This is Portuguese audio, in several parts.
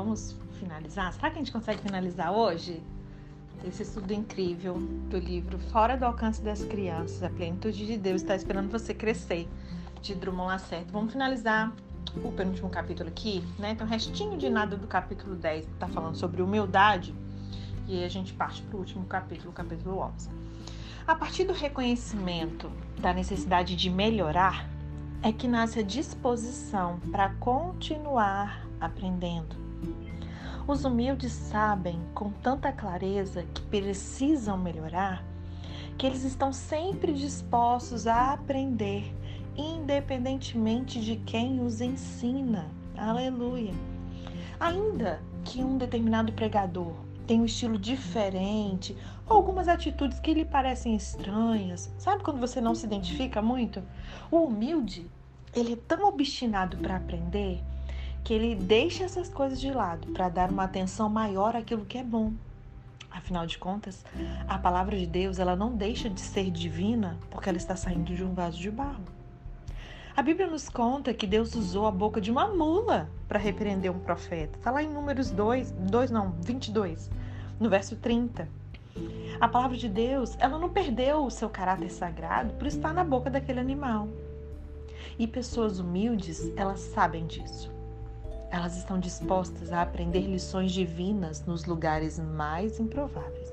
vamos finalizar? Será que a gente consegue finalizar hoje? Esse estudo incrível do livro Fora do Alcance das Crianças, a plenitude de Deus está esperando você crescer, de Drummond Lacerda. Vamos finalizar o penúltimo capítulo aqui, né? Um restinho de nada do capítulo 10, que está falando sobre humildade, e aí a gente parte para o último capítulo, o capítulo 11. A partir do reconhecimento da necessidade de melhorar, é que nasce a disposição para continuar aprendendo. Os humildes sabem com tanta clareza que precisam melhorar, que eles estão sempre dispostos a aprender, independentemente de quem os ensina. Aleluia! Ainda que um determinado pregador tenha um estilo diferente, ou algumas atitudes que lhe parecem estranhas, sabe quando você não se identifica muito? O humilde, ele é tão obstinado para aprender que ele deixa essas coisas de lado para dar uma atenção maior àquilo que é bom. Afinal de contas, a palavra de Deus ela não deixa de ser divina porque ela está saindo de um vaso de barro. A Bíblia nos conta que Deus usou a boca de uma mula para repreender um profeta. Está lá em Números 2, 2 não, 22, no verso 30. A palavra de Deus, ela não perdeu o seu caráter sagrado por estar na boca daquele animal. E pessoas humildes, elas sabem disso. Elas estão dispostas a aprender lições divinas nos lugares mais improváveis.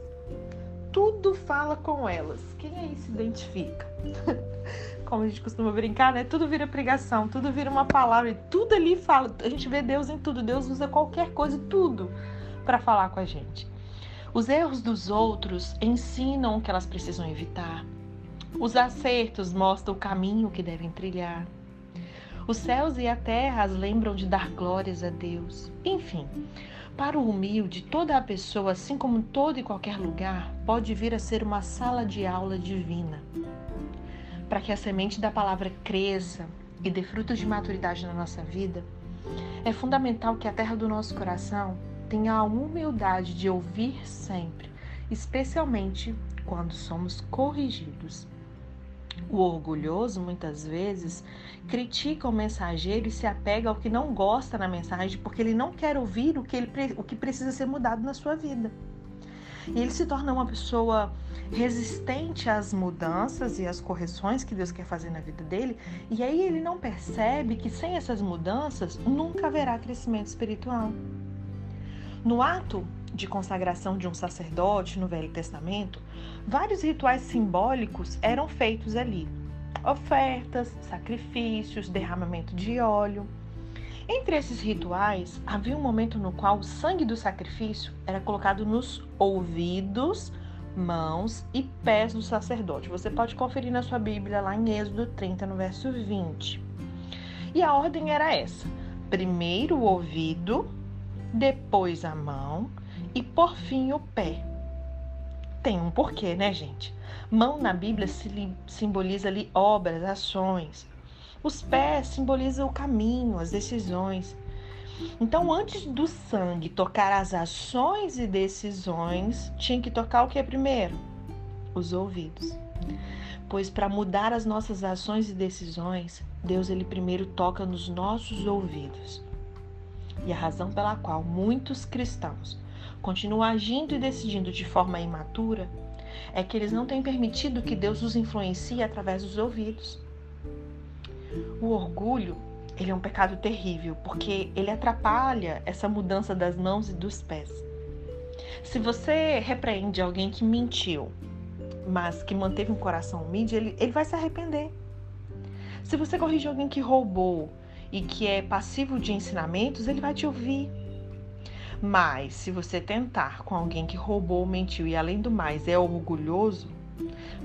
Tudo fala com elas. Quem aí se identifica? Como a gente costuma brincar, né? Tudo vira pregação, tudo vira uma palavra, tudo ali fala. A gente vê Deus em tudo. Deus usa qualquer coisa, tudo, para falar com a gente. Os erros dos outros ensinam o que elas precisam evitar. Os acertos mostram o caminho que devem trilhar. Os céus e a terra as lembram de dar glórias a Deus. Enfim, para o humilde, toda a pessoa, assim como todo e qualquer lugar, pode vir a ser uma sala de aula divina. Para que a semente da palavra cresça e dê frutos de maturidade na nossa vida, é fundamental que a terra do nosso coração tenha a humildade de ouvir sempre, especialmente quando somos corrigidos. O orgulhoso, muitas vezes, critica o mensageiro e se apega ao que não gosta na mensagem porque ele não quer ouvir o que, ele, o que precisa ser mudado na sua vida. E ele se torna uma pessoa resistente às mudanças e às correções que Deus quer fazer na vida dele, e aí ele não percebe que sem essas mudanças nunca haverá crescimento espiritual. No ato de consagração de um sacerdote no Velho Testamento, vários rituais simbólicos eram feitos ali: ofertas, sacrifícios, derramamento de óleo. Entre esses rituais, havia um momento no qual o sangue do sacrifício era colocado nos ouvidos, mãos e pés do sacerdote. Você pode conferir na sua Bíblia lá em Êxodo 30, no verso 20. E a ordem era essa: primeiro o ouvido, depois a mão e por fim o pé. Tem um porquê, né, gente? Mão na Bíblia simboliza ali obras, ações. Os pés simbolizam o caminho, as decisões. Então, antes do sangue tocar as ações e decisões, tinha que tocar o que primeiro? Os ouvidos. Pois para mudar as nossas ações e decisões, Deus ele primeiro toca nos nossos ouvidos. E a razão pela qual muitos cristãos continuam agindo e decidindo de forma imatura é que eles não têm permitido que Deus os influencie através dos ouvidos. O orgulho, ele é um pecado terrível, porque ele atrapalha essa mudança das mãos e dos pés. Se você repreende alguém que mentiu, mas que manteve um coração humilde, ele, ele vai se arrepender. Se você corrige alguém que roubou e que é passivo de ensinamentos, ele vai te ouvir. Mas se você tentar com alguém que roubou, mentiu e além do mais é orgulhoso,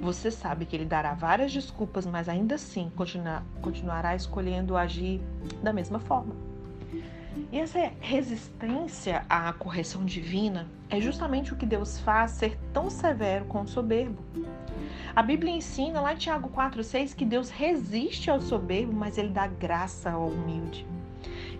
você sabe que ele dará várias desculpas, mas ainda assim continua, continuará escolhendo agir da mesma forma. E essa resistência à correção divina é justamente o que Deus faz ser tão severo com o soberbo. A Bíblia ensina lá em Tiago 4,6 que Deus resiste ao soberbo, mas ele dá graça ao humilde.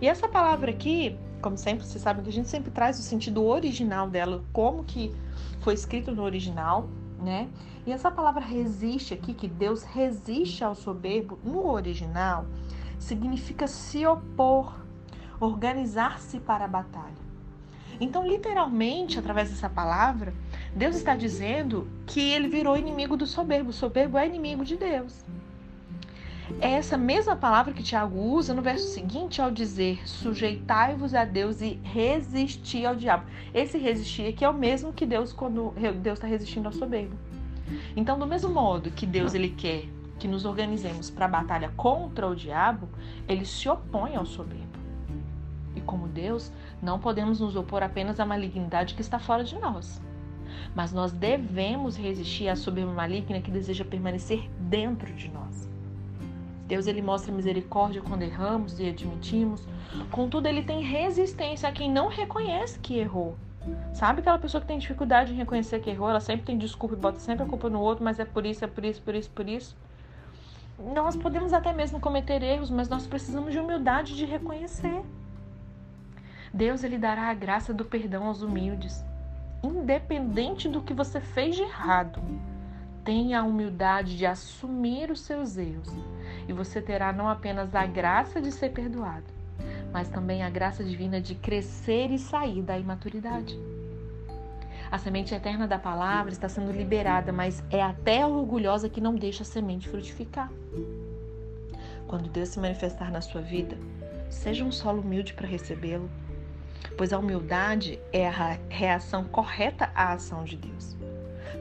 E essa palavra aqui como sempre, vocês sabem que a gente sempre traz o sentido original dela, como que foi escrito no original, né? E essa palavra resiste aqui, que Deus resiste ao soberbo, no original, significa se opor, organizar-se para a batalha. Então, literalmente, através dessa palavra, Deus está dizendo que ele virou inimigo do soberbo. O soberbo é inimigo de Deus. É essa mesma palavra que Tiago usa no verso seguinte ao dizer: sujeitai-vos a Deus e resistir ao diabo. Esse resistir aqui é o mesmo que Deus quando Deus está resistindo ao soberbo. Então, do mesmo modo que Deus ele quer que nos organizemos para a batalha contra o diabo, ele se opõe ao soberbo. E como Deus, não podemos nos opor apenas à malignidade que está fora de nós. Mas nós devemos resistir à soberba maligna que deseja permanecer dentro de nós. Deus ele mostra misericórdia quando erramos e admitimos. Contudo, ele tem resistência a quem não reconhece que errou. Sabe aquela pessoa que tem dificuldade em reconhecer que errou? Ela sempre tem desculpa e bota sempre a culpa no outro, mas é por isso, é por isso, por isso, por isso. Nós podemos até mesmo cometer erros, mas nós precisamos de humildade de reconhecer. Deus ele dará a graça do perdão aos humildes, independente do que você fez de errado. Tenha a humildade de assumir os seus erros e você terá não apenas a graça de ser perdoado, mas também a graça divina de crescer e sair da imaturidade. A semente eterna da palavra está sendo liberada, mas é a terra orgulhosa que não deixa a semente frutificar. Quando Deus se manifestar na sua vida, seja um solo humilde para recebê-lo, pois a humildade é a reação correta à ação de Deus.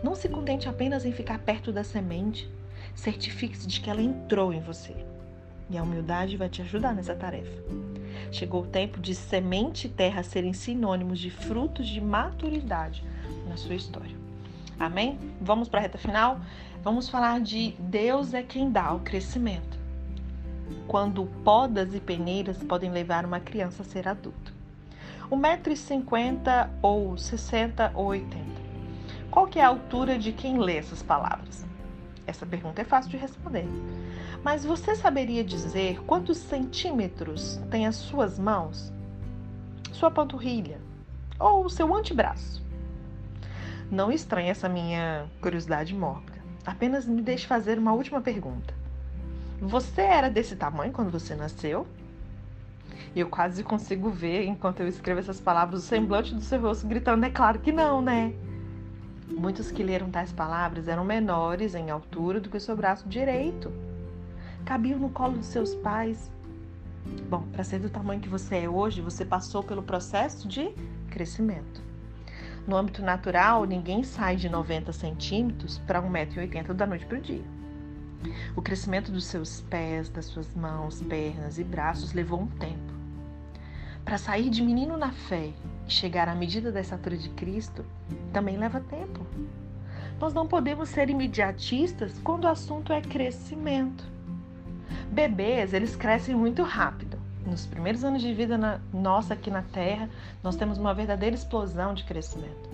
Não se contente apenas em ficar perto da semente. Certifique-se de que ela entrou em você. E a humildade vai te ajudar nessa tarefa. Chegou o tempo de semente e terra serem sinônimos de frutos de maturidade na sua história. Amém? Vamos para a reta final? Vamos falar de Deus é quem dá o crescimento. Quando podas e peneiras podem levar uma criança a ser adulto. 1,50m ou 60 ou 80 qual que é a altura de quem lê essas palavras? Essa pergunta é fácil de responder. Mas você saberia dizer quantos centímetros tem as suas mãos? Sua panturrilha? Ou seu antebraço? Não estranhe essa minha curiosidade mórbida. Apenas me deixe fazer uma última pergunta. Você era desse tamanho quando você nasceu? Eu quase consigo ver, enquanto eu escrevo essas palavras, o semblante do seu rosto gritando: é claro que não, né? Muitos que leram tais palavras eram menores em altura do que o seu braço direito. Cabiam no colo dos seus pais. Bom, para ser do tamanho que você é hoje, você passou pelo processo de crescimento. No âmbito natural, ninguém sai de 90 centímetros para 1,80m da noite para o dia. O crescimento dos seus pés, das suas mãos, pernas e braços levou um tempo. Para sair de menino na fé chegar à medida da estatura de Cristo também leva tempo. Nós não podemos ser imediatistas quando o assunto é crescimento. Bebês, eles crescem muito rápido. Nos primeiros anos de vida na, nossa aqui na Terra, nós temos uma verdadeira explosão de crescimento.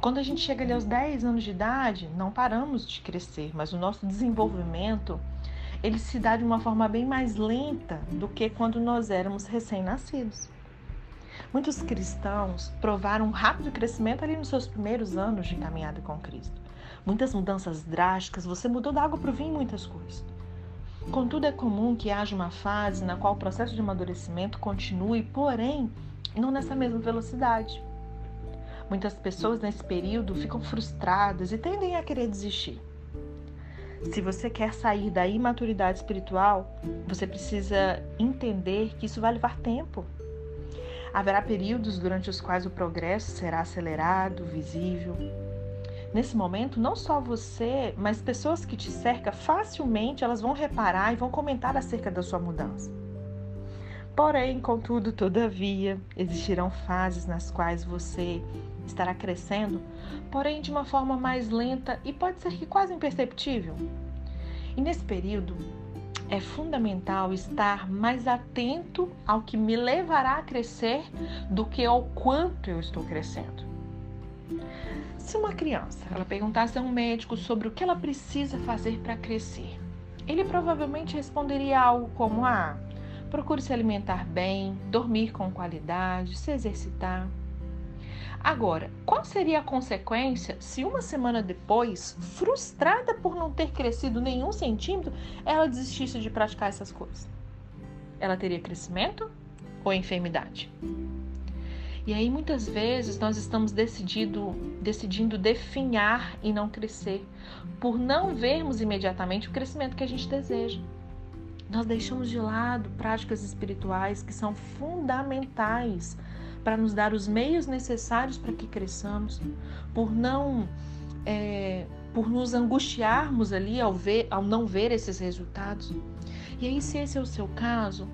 Quando a gente chega ali aos 10 anos de idade, não paramos de crescer, mas o nosso desenvolvimento ele se dá de uma forma bem mais lenta do que quando nós éramos recém-nascidos. Muitos cristãos provaram um rápido crescimento ali nos seus primeiros anos de caminhada com Cristo. Muitas mudanças drásticas, você mudou da água para o vinho muitas coisas. Contudo, é comum que haja uma fase na qual o processo de amadurecimento continue, porém, não nessa mesma velocidade. Muitas pessoas nesse período ficam frustradas e tendem a querer desistir. Se você quer sair da imaturidade espiritual, você precisa entender que isso vai levar tempo. Haverá períodos durante os quais o progresso será acelerado, visível. Nesse momento, não só você, mas pessoas que te cercam facilmente, elas vão reparar e vão comentar acerca da sua mudança. Porém, contudo, todavia, existirão fases nas quais você estará crescendo, porém de uma forma mais lenta e pode ser que quase imperceptível. E nesse período, é fundamental estar mais atento ao que me levará a crescer do que ao quanto eu estou crescendo. Se uma criança ela perguntasse a um médico sobre o que ela precisa fazer para crescer, ele provavelmente responderia algo como: ah, procure se alimentar bem, dormir com qualidade, se exercitar. Agora, qual seria a consequência se uma semana depois, frustrada por não ter crescido nenhum centímetro, ela desistisse de praticar essas coisas? Ela teria crescimento ou enfermidade? E aí muitas vezes nós estamos decidido, decidindo definhar e não crescer, por não vermos imediatamente o crescimento que a gente deseja. Nós deixamos de lado práticas espirituais que são fundamentais para nos dar os meios necessários para que cresçamos, por não é, por nos angustiarmos ali ao, ver, ao não ver esses resultados. E aí, se esse é o seu caso,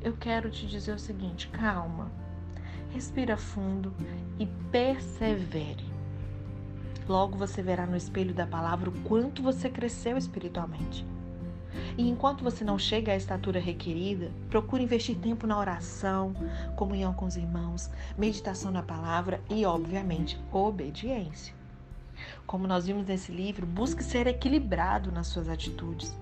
eu quero te dizer o seguinte: calma, respira fundo e persevere. Logo você verá no espelho da palavra o quanto você cresceu espiritualmente. E enquanto você não chega à estatura requerida, procure investir tempo na oração, comunhão com os irmãos, meditação na palavra e, obviamente, obediência. Como nós vimos nesse livro, busque ser equilibrado nas suas atitudes.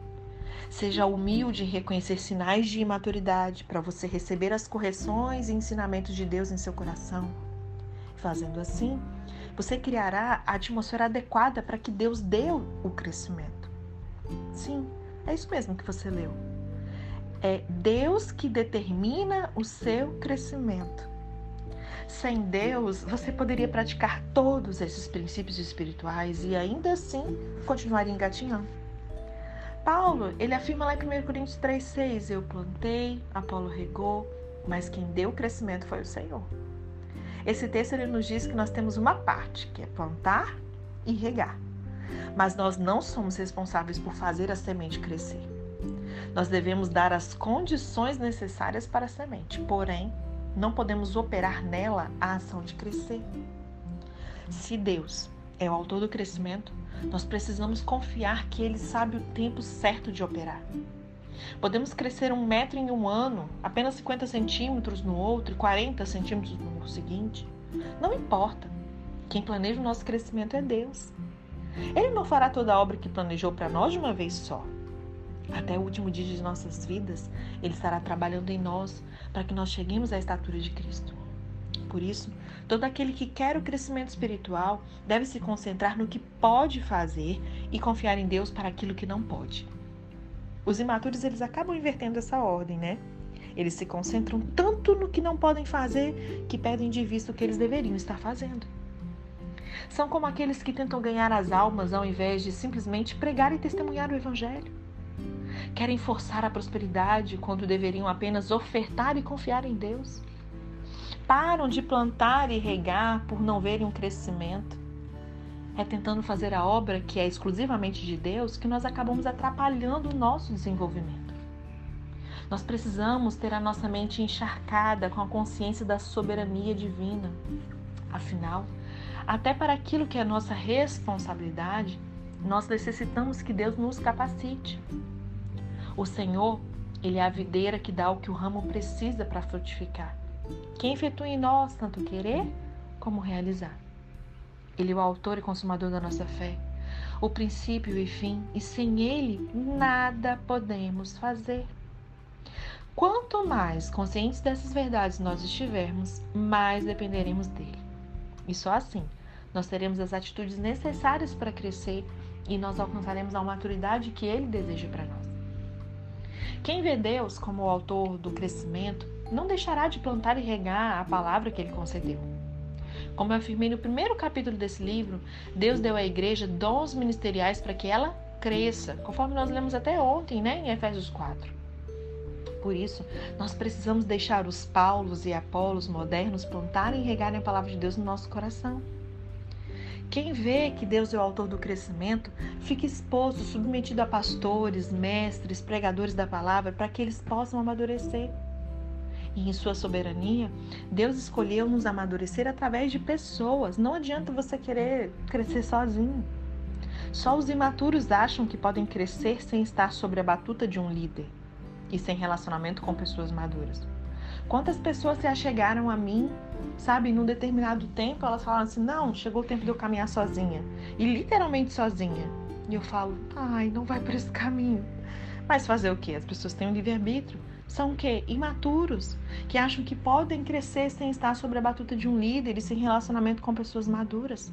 Seja humilde em reconhecer sinais de imaturidade para você receber as correções e ensinamentos de Deus em seu coração. Fazendo assim, você criará a atmosfera adequada para que Deus dê o crescimento. Sim, é isso mesmo que você leu. É Deus que determina o seu crescimento. Sem Deus, você poderia praticar todos esses princípios espirituais e ainda assim continuaria engatinhando. Paulo, ele afirma lá em 1 Coríntios 3,6: Eu plantei, Apolo regou, mas quem deu o crescimento foi o Senhor. Esse texto ele nos diz que nós temos uma parte, que é plantar e regar. Mas nós não somos responsáveis por fazer a semente crescer. Nós devemos dar as condições necessárias para a semente, porém, não podemos operar nela a ação de crescer. Se Deus é o autor do crescimento, nós precisamos confiar que Ele sabe o tempo certo de operar. Podemos crescer um metro em um ano, apenas 50 centímetros no outro e 40 centímetros no seguinte. Não importa. Quem planeja o nosso crescimento é Deus. Ele não fará toda a obra que planejou para nós de uma vez só. Até o último dia de nossas vidas, Ele estará trabalhando em nós para que nós cheguemos à estatura de Cristo. Por isso, todo aquele que quer o crescimento espiritual deve se concentrar no que pode fazer e confiar em Deus para aquilo que não pode. Os imaturos eles acabam invertendo essa ordem, né? Eles se concentram tanto no que não podem fazer que perdem de vista o que eles deveriam estar fazendo. São como aqueles que tentam ganhar as almas ao invés de simplesmente pregar e testemunhar o Evangelho. Querem forçar a prosperidade quando deveriam apenas ofertar e confiar em Deus. Param de plantar e regar por não verem um crescimento. É tentando fazer a obra que é exclusivamente de Deus que nós acabamos atrapalhando o nosso desenvolvimento. Nós precisamos ter a nossa mente encharcada com a consciência da soberania divina. Afinal, até para aquilo que é nossa responsabilidade, nós necessitamos que Deus nos capacite. O Senhor, Ele é a videira que dá o que o ramo precisa para frutificar. Quem efetua em nós tanto querer como realizar. Ele é o autor e consumador da nossa fé, o princípio e fim, e sem Ele nada podemos fazer. Quanto mais conscientes dessas verdades nós estivermos, mais dependeremos dele. E só assim nós teremos as atitudes necessárias para crescer e nós alcançaremos a maturidade que ele deseja para nós. Quem vê Deus como o autor do crescimento não deixará de plantar e regar a palavra que ele concedeu. Como eu afirmei no primeiro capítulo desse livro, Deus deu à igreja dons ministeriais para que ela cresça, conforme nós lemos até ontem, né, em Efésios 4. Por isso, nós precisamos deixar os Paulos e Apolos modernos plantarem e regarem a palavra de Deus no nosso coração. Quem vê que Deus é o autor do crescimento fica exposto, submetido a pastores, mestres, pregadores da palavra para que eles possam amadurecer. E em sua soberania, Deus escolheu nos amadurecer através de pessoas. Não adianta você querer crescer sozinho. Só os imaturos acham que podem crescer sem estar sobre a batuta de um líder e sem relacionamento com pessoas maduras. Quantas pessoas se achegaram a mim, sabe, num determinado tempo, elas falaram assim: não, chegou o tempo de eu caminhar sozinha. E literalmente sozinha. E eu falo: ai, não vai por esse caminho. Mas fazer o quê? As pessoas têm um livre-arbítrio. São o quê? Imaturos, que acham que podem crescer sem estar sobre a batuta de um líder e sem relacionamento com pessoas maduras.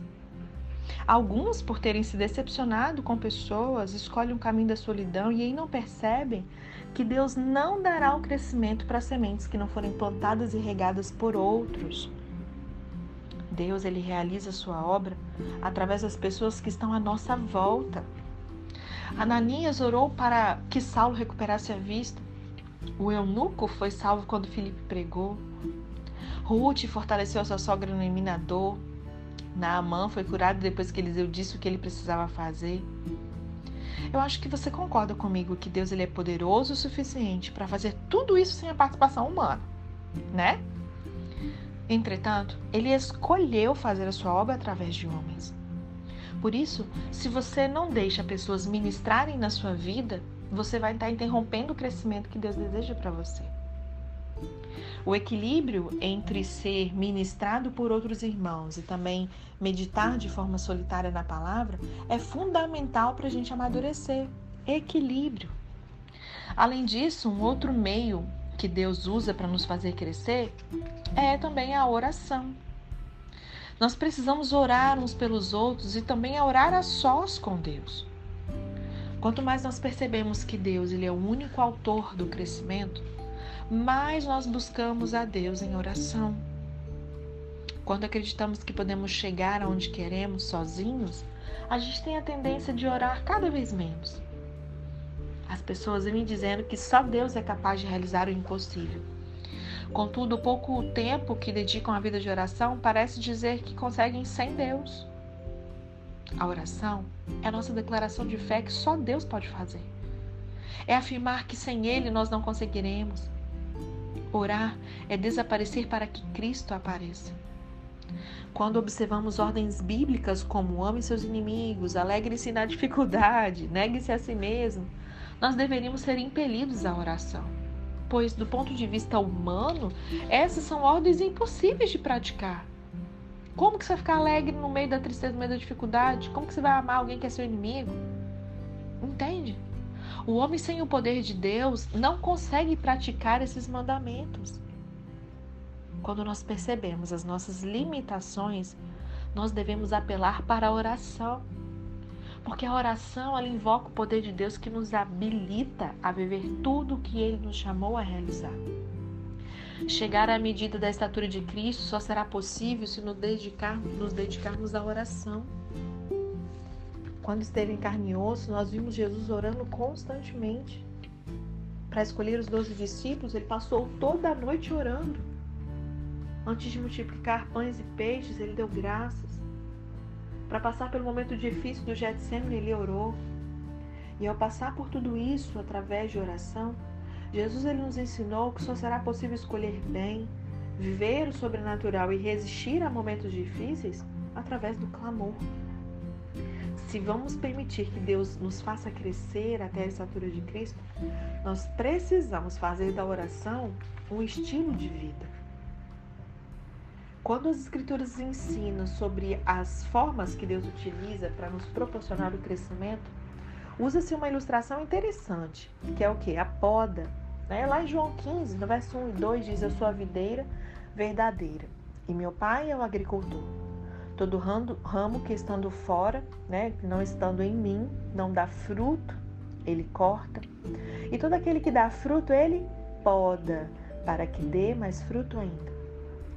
Alguns, por terem se decepcionado com pessoas, escolhem o caminho da solidão e aí não percebem que Deus não dará o crescimento para sementes que não forem plantadas e regadas por outros, Deus ele realiza sua obra através das pessoas que estão à nossa volta. Ananias orou para que Saulo recuperasse a vista. O eunuco foi salvo quando Filipe pregou. Ruth fortaleceu sua sogra no eminador. Naamã foi curado depois que Eliseu disse o que ele precisava fazer. Eu acho que você concorda comigo que Deus ele é poderoso o suficiente para fazer tudo isso sem a participação humana, né? Entretanto, ele escolheu fazer a sua obra através de homens. Por isso, se você não deixa pessoas ministrarem na sua vida, você vai estar interrompendo o crescimento que Deus deseja para você. O equilíbrio entre ser ministrado por outros irmãos e também meditar de forma solitária na palavra é fundamental para a gente amadurecer. Equilíbrio. Além disso, um outro meio que Deus usa para nos fazer crescer é também a oração. Nós precisamos orar uns pelos outros e também orar a sós com Deus. Quanto mais nós percebemos que Deus ele é o único autor do crescimento, mais nós buscamos a Deus em oração. Quando acreditamos que podemos chegar aonde queremos sozinhos, a gente tem a tendência de orar cada vez menos. As pessoas vêm dizendo que só Deus é capaz de realizar o impossível. Contudo, o pouco tempo que dedicam à vida de oração parece dizer que conseguem sem Deus. A oração é a nossa declaração de fé que só Deus pode fazer. É afirmar que sem Ele nós não conseguiremos, Orar é desaparecer para que Cristo apareça. Quando observamos ordens bíblicas como ame seus inimigos, alegre-se na dificuldade, negue-se a si mesmo, nós deveríamos ser impelidos à oração. Pois, do ponto de vista humano, essas são ordens impossíveis de praticar. Como que você vai ficar alegre no meio da tristeza, no meio da dificuldade? Como que você vai amar alguém que é seu inimigo? Entende? O homem sem o poder de Deus não consegue praticar esses mandamentos. Quando nós percebemos as nossas limitações, nós devemos apelar para a oração. Porque a oração ela invoca o poder de Deus que nos habilita a viver tudo o que ele nos chamou a realizar. Chegar à medida da estatura de Cristo só será possível se nos, dedicar, nos dedicarmos à oração. Quando esteve em carne e osso, nós vimos Jesus orando constantemente. Para escolher os doze discípulos, ele passou toda a noite orando. Antes de multiplicar pães e peixes, ele deu graças. Para passar pelo momento difícil do Getsemane, ele orou. E ao passar por tudo isso através de oração, Jesus ele nos ensinou que só será possível escolher bem, viver o sobrenatural e resistir a momentos difíceis através do clamor se vamos permitir que Deus nos faça crescer até a estatura de Cristo, nós precisamos fazer da oração um estilo de vida. Quando as Escrituras ensinam sobre as formas que Deus utiliza para nos proporcionar o crescimento, usa-se uma ilustração interessante, que é o que? A poda. Né? Lá em João 15, no verso 1 e 2, diz: Eu sou a videira verdadeira, e meu pai é o agricultor. Todo ramo que estando fora, né, não estando em mim, não dá fruto, ele corta. E todo aquele que dá fruto, ele poda, para que dê mais fruto ainda.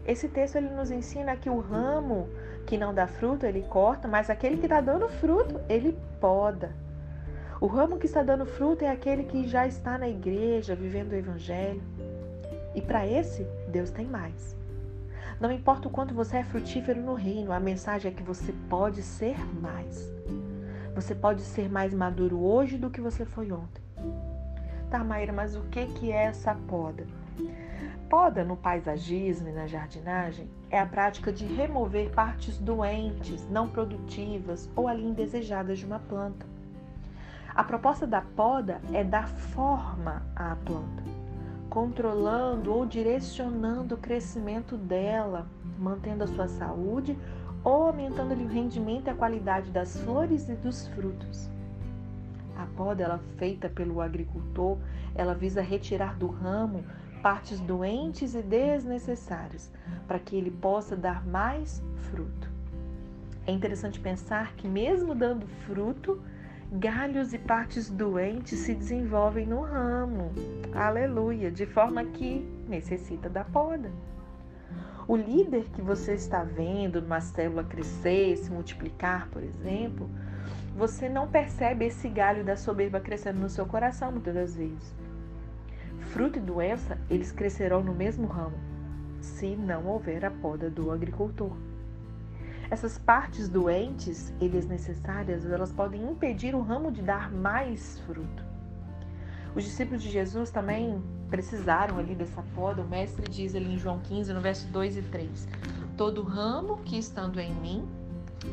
Esse texto ele nos ensina que o ramo que não dá fruto, ele corta, mas aquele que está dando fruto, ele poda. O ramo que está dando fruto é aquele que já está na igreja, vivendo o evangelho. E para esse, Deus tem mais. Não importa o quanto você é frutífero no reino, a mensagem é que você pode ser mais. Você pode ser mais maduro hoje do que você foi ontem. Tá, Maíra, mas o que, que é essa poda? Poda no paisagismo e na jardinagem é a prática de remover partes doentes, não produtivas ou ali indesejadas de uma planta. A proposta da poda é dar forma à planta controlando ou direcionando o crescimento dela, mantendo a sua saúde ou aumentando-lhe o rendimento e a qualidade das flores e dos frutos. A poda ela feita pelo agricultor, ela visa retirar do ramo partes doentes e desnecessárias, para que ele possa dar mais fruto. É interessante pensar que mesmo dando fruto, galhos e partes doentes se desenvolvem no ramo. Aleluia! De forma que necessita da poda. O líder que você está vendo numa célula crescer, se multiplicar, por exemplo, você não percebe esse galho da soberba crescendo no seu coração muitas das vezes. Fruto e doença, eles crescerão no mesmo ramo, se não houver a poda do agricultor. Essas partes doentes e desnecessárias, elas podem impedir o ramo de dar mais fruto. Os discípulos de Jesus também precisaram ali dessa poda. O mestre diz ali em João 15, no verso 2 e 3: Todo ramo que estando em mim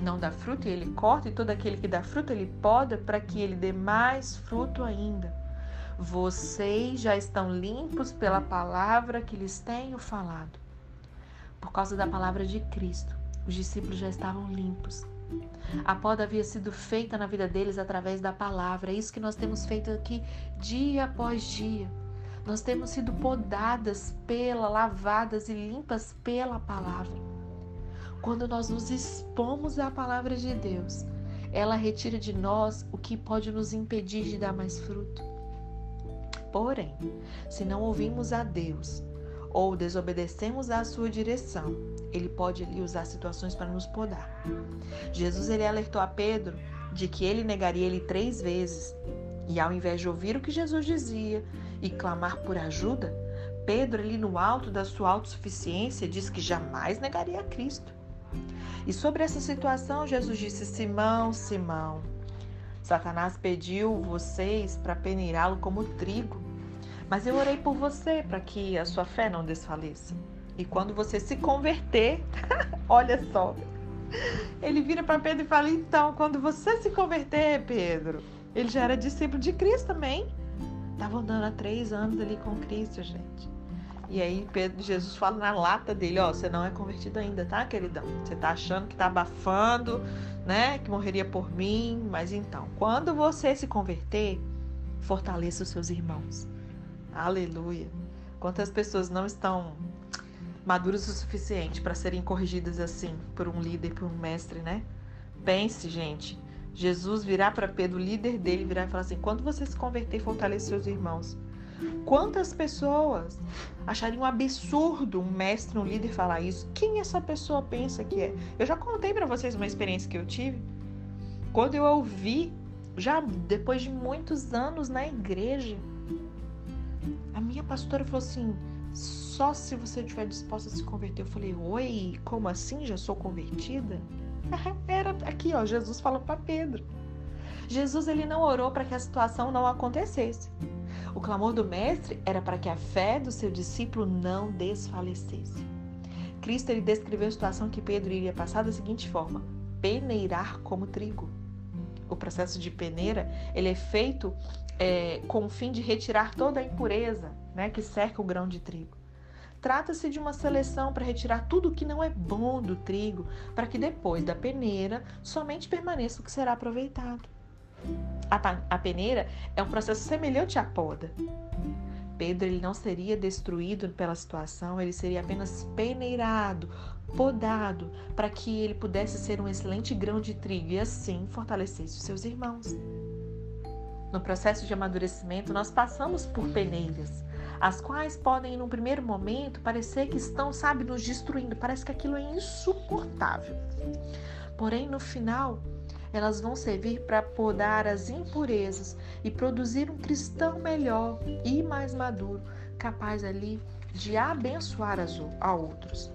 não dá fruto, ele corta, e todo aquele que dá fruto, ele poda para que ele dê mais fruto ainda. Vocês já estão limpos pela palavra que lhes tenho falado. Por causa da palavra de Cristo, os discípulos já estavam limpos. A poda havia sido feita na vida deles através da palavra. É isso que nós temos feito aqui dia após dia. Nós temos sido podadas pela, lavadas e limpas pela palavra. Quando nós nos expomos à palavra de Deus, ela retira de nós o que pode nos impedir de dar mais fruto. Porém, se não ouvimos a Deus ou desobedecemos à sua direção, ele pode usar situações para nos podar. Jesus ele alertou a Pedro de que ele negaria ele três vezes. E ao invés de ouvir o que Jesus dizia e clamar por ajuda, Pedro, ali no alto da sua autossuficiência, disse que jamais negaria a Cristo. E sobre essa situação, Jesus disse: Simão, Simão, Satanás pediu vocês para peneirá-lo como trigo, mas eu orei por você para que a sua fé não desfaleça. E quando você se converter, olha só, ele vira para Pedro e fala: Então, quando você se converter, Pedro, ele já era discípulo de Cristo também. Estava andando há três anos ali com Cristo, gente. E aí Pedro, Jesus fala na lata dele, ó, você não é convertido ainda, tá, queridão? Você tá achando que tá abafando, né? Que morreria por mim, mas então, quando você se converter, fortaleça os seus irmãos. Aleluia. Quantas pessoas não estão maduras o suficiente para serem corrigidas assim por um líder, por um mestre, né? Pense, gente. Jesus virá para Pedro, o líder dele, virar e falar assim: quando você se converter, fortaleça seus irmãos. Quantas pessoas achariam um absurdo um mestre, um líder falar isso? Quem essa pessoa pensa que é? Eu já contei para vocês uma experiência que eu tive. Quando eu ouvi, já depois de muitos anos na igreja, a minha pastora falou assim: só se você estiver disposta a se converter. Eu falei, oi, como assim? Já sou convertida? Era aqui, ó, Jesus falou para Pedro. Jesus ele não orou para que a situação não acontecesse. O clamor do mestre era para que a fé do seu discípulo não desfalecesse. Cristo ele descreveu a situação que Pedro iria passar da seguinte forma: peneirar como trigo. O processo de peneira ele é feito é, com o fim de retirar toda a impureza né, que cerca o grão de trigo. Trata-se de uma seleção para retirar tudo o que não é bom do trigo, para que depois da peneira somente permaneça o que será aproveitado. A, peneira é um processo semelhante à poda. Pedro ele não seria destruído pela situação, ele seria apenas peneirado, podado, para que ele pudesse ser um excelente grão de trigo e assim fortalecesse os seus irmãos. No processo de amadurecimento, nós passamos por peneiras, as quais podem, num primeiro momento, parecer que estão, sabe, nos destruindo. Parece que aquilo é insuportável. Porém, no final, elas vão servir para podar as impurezas e produzir um cristão melhor e mais maduro, capaz ali de abençoar a outros.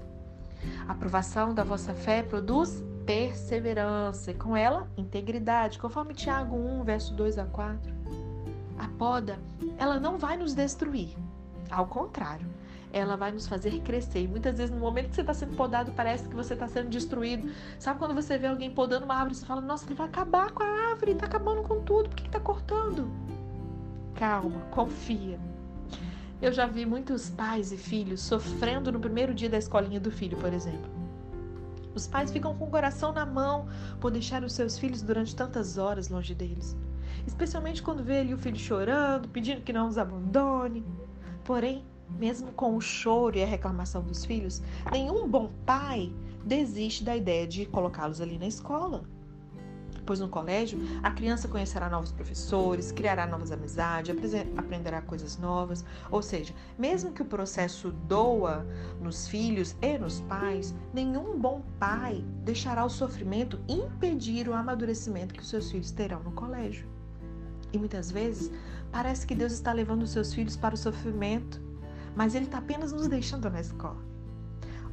A aprovação da vossa fé produz perseverança e com ela integridade, conforme Tiago 1, verso 2 a 4. A poda, ela não vai nos destruir, ao contrário, ela vai nos fazer crescer. E muitas vezes, no momento que você está sendo podado, parece que você está sendo destruído. Sabe quando você vê alguém podando uma árvore você fala: Nossa, ele vai acabar com a árvore, está acabando com tudo, por que está cortando? Calma, confia. Eu já vi muitos pais e filhos sofrendo no primeiro dia da escolinha do filho, por exemplo. Os pais ficam com o coração na mão por deixar os seus filhos durante tantas horas longe deles. Especialmente quando vê ali o filho chorando, pedindo que não os abandone. Porém, mesmo com o choro e a reclamação dos filhos, nenhum bom pai desiste da ideia de colocá-los ali na escola. pois no colégio a criança conhecerá novos professores, criará novas amizades, aprenderá coisas novas. Ou seja, mesmo que o processo doa nos filhos e nos pais, nenhum bom pai deixará o sofrimento impedir o amadurecimento que os seus filhos terão no colégio. E muitas vezes parece que Deus está levando os seus filhos para o sofrimento, mas Ele está apenas nos deixando na escola.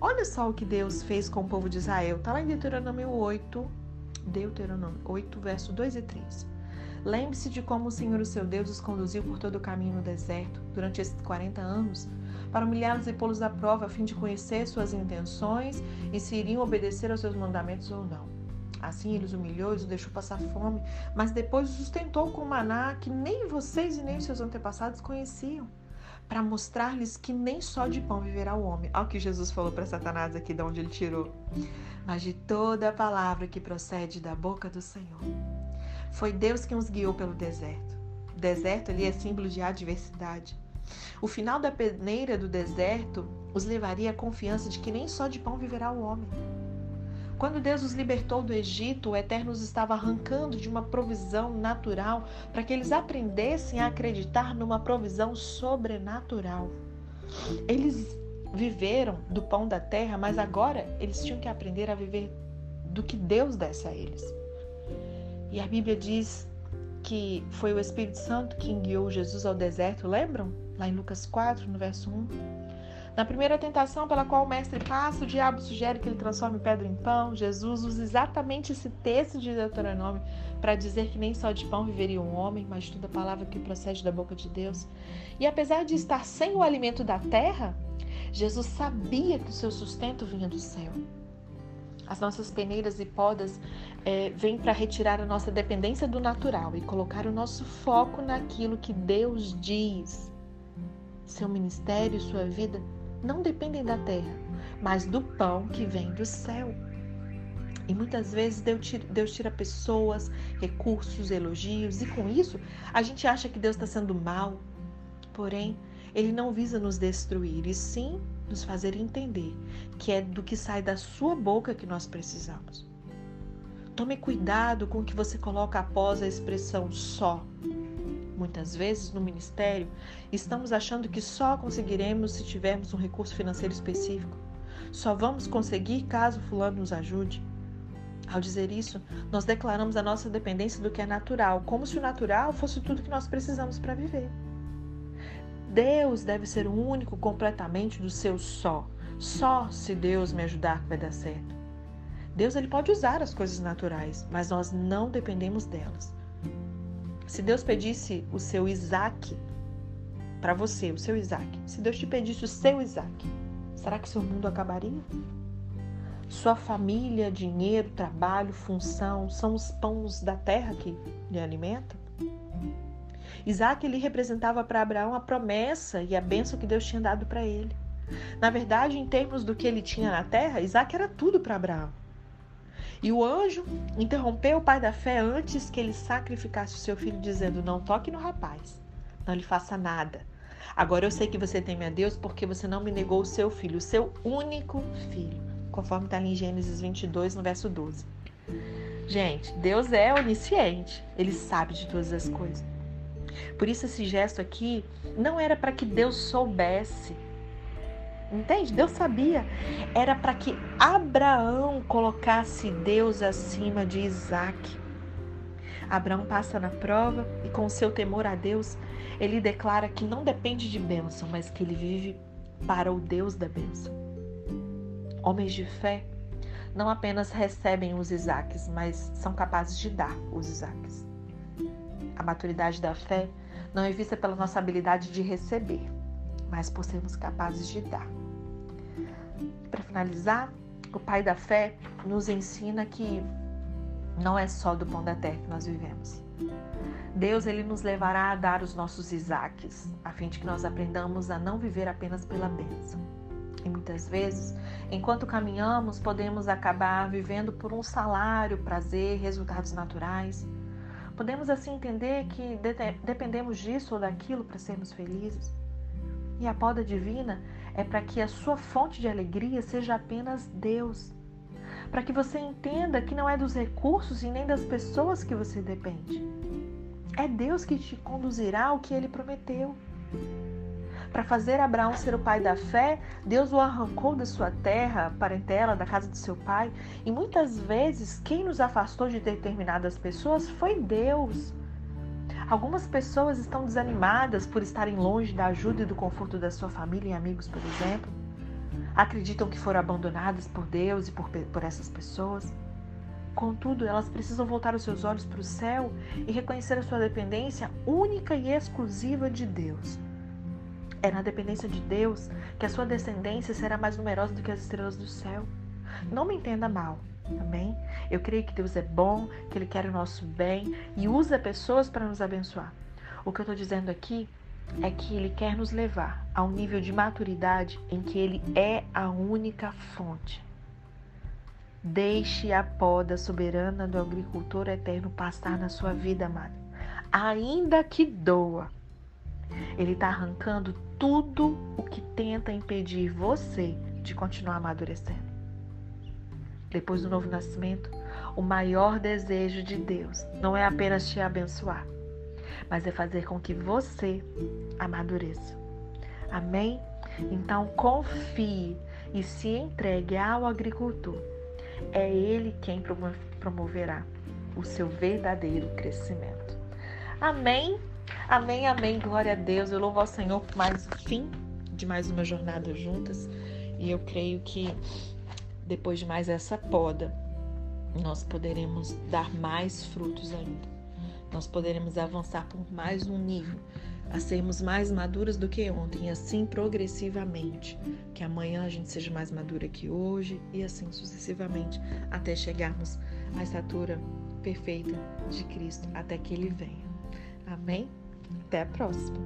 Olha só o que Deus fez com o povo de Israel. Está lá em Deuteronômio 8, Deuteronômio 8, verso 2 e 3. Lembre-se de como o Senhor, o seu Deus, os conduziu por todo o caminho no deserto durante esses 40 anos, para humilhá-los e pô-los à prova, a fim de conhecer suas intenções e se iriam obedecer aos seus mandamentos ou não. Assim ele os humilhou e os deixou passar fome, mas depois os sustentou com maná que nem vocês e nem seus antepassados conheciam, para mostrar-lhes que nem só de pão viverá o homem. Olha o que Jesus falou para Satanás aqui, de onde ele tirou. Mas de toda a palavra que procede da boca do Senhor. Foi Deus quem os guiou pelo deserto. O deserto ali é símbolo de adversidade. O final da peneira do deserto os levaria à confiança de que nem só de pão viverá o homem. Quando Deus os libertou do Egito, o Eterno os estava arrancando de uma provisão natural para que eles aprendessem a acreditar numa provisão sobrenatural. Eles viveram do pão da terra, mas agora eles tinham que aprender a viver do que Deus desse a eles. E a Bíblia diz que foi o Espírito Santo que guiou Jesus ao deserto, lembram? Lá em Lucas 4, no verso 1. Na primeira tentação pela qual o mestre passa, o diabo sugere que ele transforme pedra em pão. Jesus usa exatamente esse texto de Deuteronômio para dizer que nem só de pão viveria um homem, mas toda palavra que procede da boca de Deus. E apesar de estar sem o alimento da terra, Jesus sabia que o seu sustento vinha do céu. As nossas peneiras e podas é, vêm para retirar a nossa dependência do natural e colocar o nosso foco naquilo que Deus diz. Seu ministério, sua vida não dependem da terra, mas do pão que vem do céu. E muitas vezes Deus tira pessoas, recursos, elogios, e com isso a gente acha que Deus está sendo mal. Porém, Ele não visa nos destruir, e sim nos fazer entender que é do que sai da sua boca que nós precisamos. Tome cuidado com o que você coloca após a expressão só. Muitas vezes no ministério, estamos achando que só conseguiremos se tivermos um recurso financeiro específico. Só vamos conseguir caso Fulano nos ajude. Ao dizer isso, nós declaramos a nossa dependência do que é natural, como se o natural fosse tudo que nós precisamos para viver. Deus deve ser o único completamente do seu só. Só se Deus me ajudar vai dar certo. Deus ele pode usar as coisas naturais, mas nós não dependemos delas. Se Deus pedisse o seu Isaac para você, o seu Isaac, se Deus te pedisse o seu Isaac, será que seu mundo acabaria? Sua família, dinheiro, trabalho, função são os pães da terra que lhe alimentam? Isaac ele representava para Abraão a promessa e a bênção que Deus tinha dado para ele. Na verdade, em termos do que ele tinha na terra, Isaac era tudo para Abraão. E o anjo interrompeu o pai da fé antes que ele sacrificasse o seu filho, dizendo: Não toque no rapaz, não lhe faça nada. Agora eu sei que você teme a Deus porque você não me negou o seu filho, o seu único filho, conforme está em Gênesis 22, no verso 12. Gente, Deus é onisciente, ele sabe de todas as coisas. Por isso, esse gesto aqui não era para que Deus soubesse Entende? Deus sabia. Era para que Abraão colocasse Deus acima de Isaac. Abraão passa na prova e, com seu temor a Deus, ele declara que não depende de bênção, mas que ele vive para o Deus da bênção. Homens de fé não apenas recebem os Isaques, mas são capazes de dar os Isaques. A maturidade da fé não é vista pela nossa habilidade de receber, mas por sermos capazes de dar. Para finalizar, o Pai da Fé nos ensina que não é só do pão da terra que nós vivemos. Deus ele nos levará a dar os nossos Isaques, a fim de que nós aprendamos a não viver apenas pela bênção. E muitas vezes, enquanto caminhamos, podemos acabar vivendo por um salário, prazer, resultados naturais. Podemos assim entender que dependemos disso ou daquilo para sermos felizes. E a poda divina é para que a sua fonte de alegria seja apenas Deus. para que você entenda que não é dos recursos e nem das pessoas que você depende. É Deus que te conduzirá ao que ele prometeu. Para fazer Abraão ser o pai da fé, Deus o arrancou da sua terra, parentela, da casa de seu pai. E muitas vezes, quem nos afastou de determinadas pessoas foi Deus. Algumas pessoas estão desanimadas por estarem longe da ajuda e do conforto da sua família e amigos, por exemplo. Acreditam que foram abandonadas por Deus e por, por essas pessoas. Contudo, elas precisam voltar os seus olhos para o céu e reconhecer a sua dependência única e exclusiva de Deus. É na dependência de Deus que a sua descendência será mais numerosa do que as estrelas do céu. Não me entenda mal, amém? Eu creio que Deus é bom, que Ele quer o nosso bem e usa pessoas para nos abençoar. O que eu estou dizendo aqui é que Ele quer nos levar a um nível de maturidade em que Ele é a única fonte. Deixe a poda soberana do agricultor eterno passar na sua vida, amado. Ainda que doa. Ele está arrancando tudo o que tenta impedir você de continuar amadurecendo. Depois do novo nascimento, o maior desejo de Deus não é apenas te abençoar, mas é fazer com que você amadureça. Amém? Então confie e se entregue ao agricultor. É ele quem promoverá o seu verdadeiro crescimento. Amém? Amém, amém. Glória a Deus. Eu louvo ao Senhor por mais um fim de mais uma jornada juntas. E eu creio que depois de mais essa poda, nós poderemos dar mais frutos ainda. Nós poderemos avançar por mais um nível, a sermos mais maduras do que ontem, e assim progressivamente. Que amanhã a gente seja mais madura que hoje e assim sucessivamente, até chegarmos à estatura perfeita de Cristo, até que Ele venha. Amém? Até a próxima!